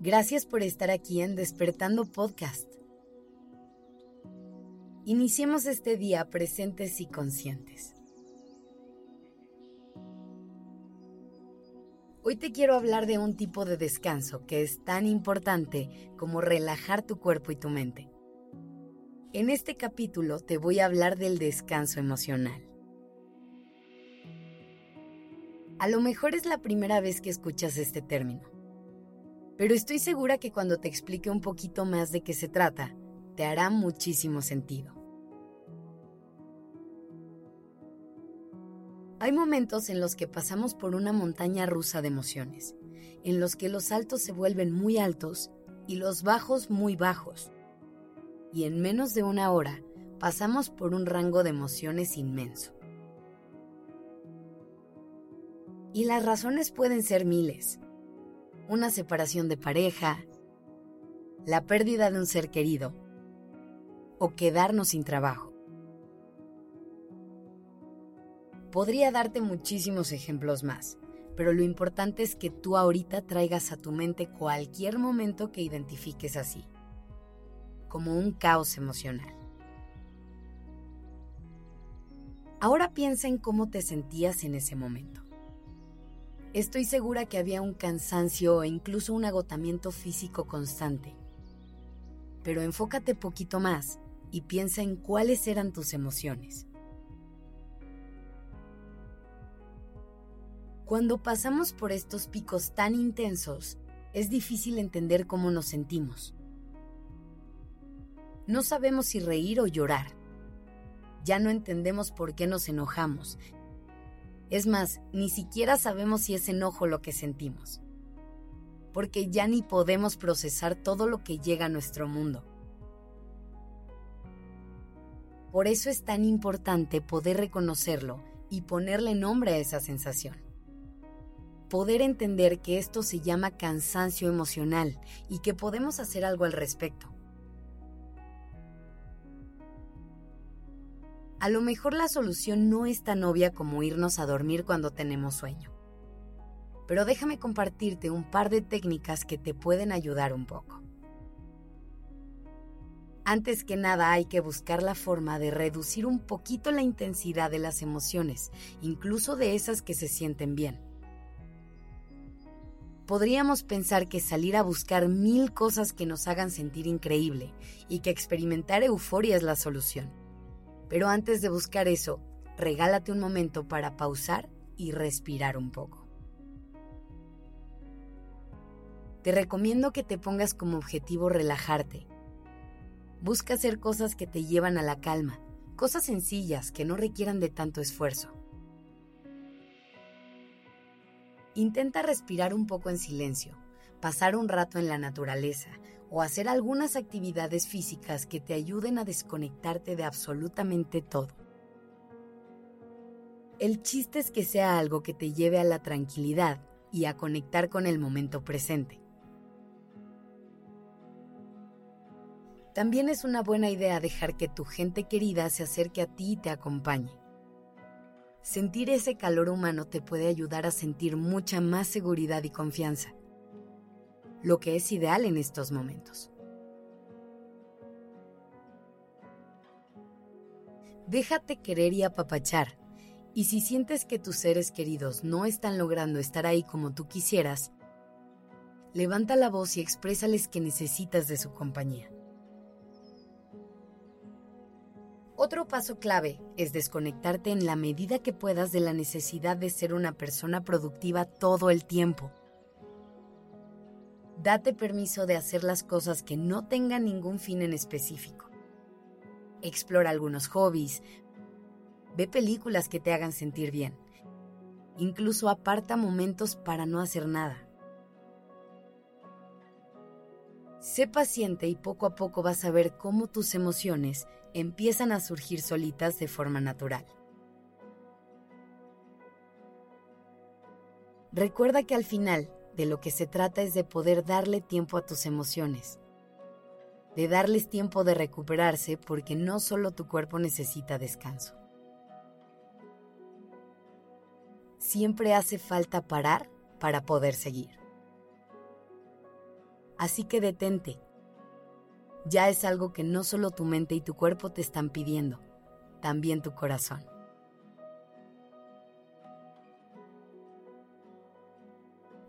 Gracias por estar aquí en Despertando Podcast. Iniciemos este día presentes y conscientes. Hoy te quiero hablar de un tipo de descanso que es tan importante como relajar tu cuerpo y tu mente. En este capítulo te voy a hablar del descanso emocional. A lo mejor es la primera vez que escuchas este término, pero estoy segura que cuando te explique un poquito más de qué se trata, te hará muchísimo sentido. Hay momentos en los que pasamos por una montaña rusa de emociones, en los que los altos se vuelven muy altos y los bajos muy bajos. Y en menos de una hora pasamos por un rango de emociones inmenso. Y las razones pueden ser miles. Una separación de pareja, la pérdida de un ser querido o quedarnos sin trabajo. Podría darte muchísimos ejemplos más, pero lo importante es que tú ahorita traigas a tu mente cualquier momento que identifiques así, como un caos emocional. Ahora piensa en cómo te sentías en ese momento. Estoy segura que había un cansancio e incluso un agotamiento físico constante. Pero enfócate poquito más y piensa en cuáles eran tus emociones. Cuando pasamos por estos picos tan intensos, es difícil entender cómo nos sentimos. No sabemos si reír o llorar. Ya no entendemos por qué nos enojamos es más, ni siquiera sabemos si es enojo lo que sentimos, porque ya ni podemos procesar todo lo que llega a nuestro mundo. Por eso es tan importante poder reconocerlo y ponerle nombre a esa sensación. Poder entender que esto se llama cansancio emocional y que podemos hacer algo al respecto. A lo mejor la solución no es tan obvia como irnos a dormir cuando tenemos sueño. Pero déjame compartirte un par de técnicas que te pueden ayudar un poco. Antes que nada hay que buscar la forma de reducir un poquito la intensidad de las emociones, incluso de esas que se sienten bien. Podríamos pensar que salir a buscar mil cosas que nos hagan sentir increíble y que experimentar euforia es la solución. Pero antes de buscar eso, regálate un momento para pausar y respirar un poco. Te recomiendo que te pongas como objetivo relajarte. Busca hacer cosas que te llevan a la calma, cosas sencillas que no requieran de tanto esfuerzo. Intenta respirar un poco en silencio, pasar un rato en la naturaleza o hacer algunas actividades físicas que te ayuden a desconectarte de absolutamente todo. El chiste es que sea algo que te lleve a la tranquilidad y a conectar con el momento presente. También es una buena idea dejar que tu gente querida se acerque a ti y te acompañe. Sentir ese calor humano te puede ayudar a sentir mucha más seguridad y confianza lo que es ideal en estos momentos. Déjate querer y apapachar, y si sientes que tus seres queridos no están logrando estar ahí como tú quisieras, levanta la voz y exprésales que necesitas de su compañía. Otro paso clave es desconectarte en la medida que puedas de la necesidad de ser una persona productiva todo el tiempo. Date permiso de hacer las cosas que no tengan ningún fin en específico. Explora algunos hobbies. Ve películas que te hagan sentir bien. Incluso aparta momentos para no hacer nada. Sé paciente y poco a poco vas a ver cómo tus emociones empiezan a surgir solitas de forma natural. Recuerda que al final de lo que se trata es de poder darle tiempo a tus emociones, de darles tiempo de recuperarse porque no solo tu cuerpo necesita descanso. Siempre hace falta parar para poder seguir. Así que detente. Ya es algo que no solo tu mente y tu cuerpo te están pidiendo, también tu corazón.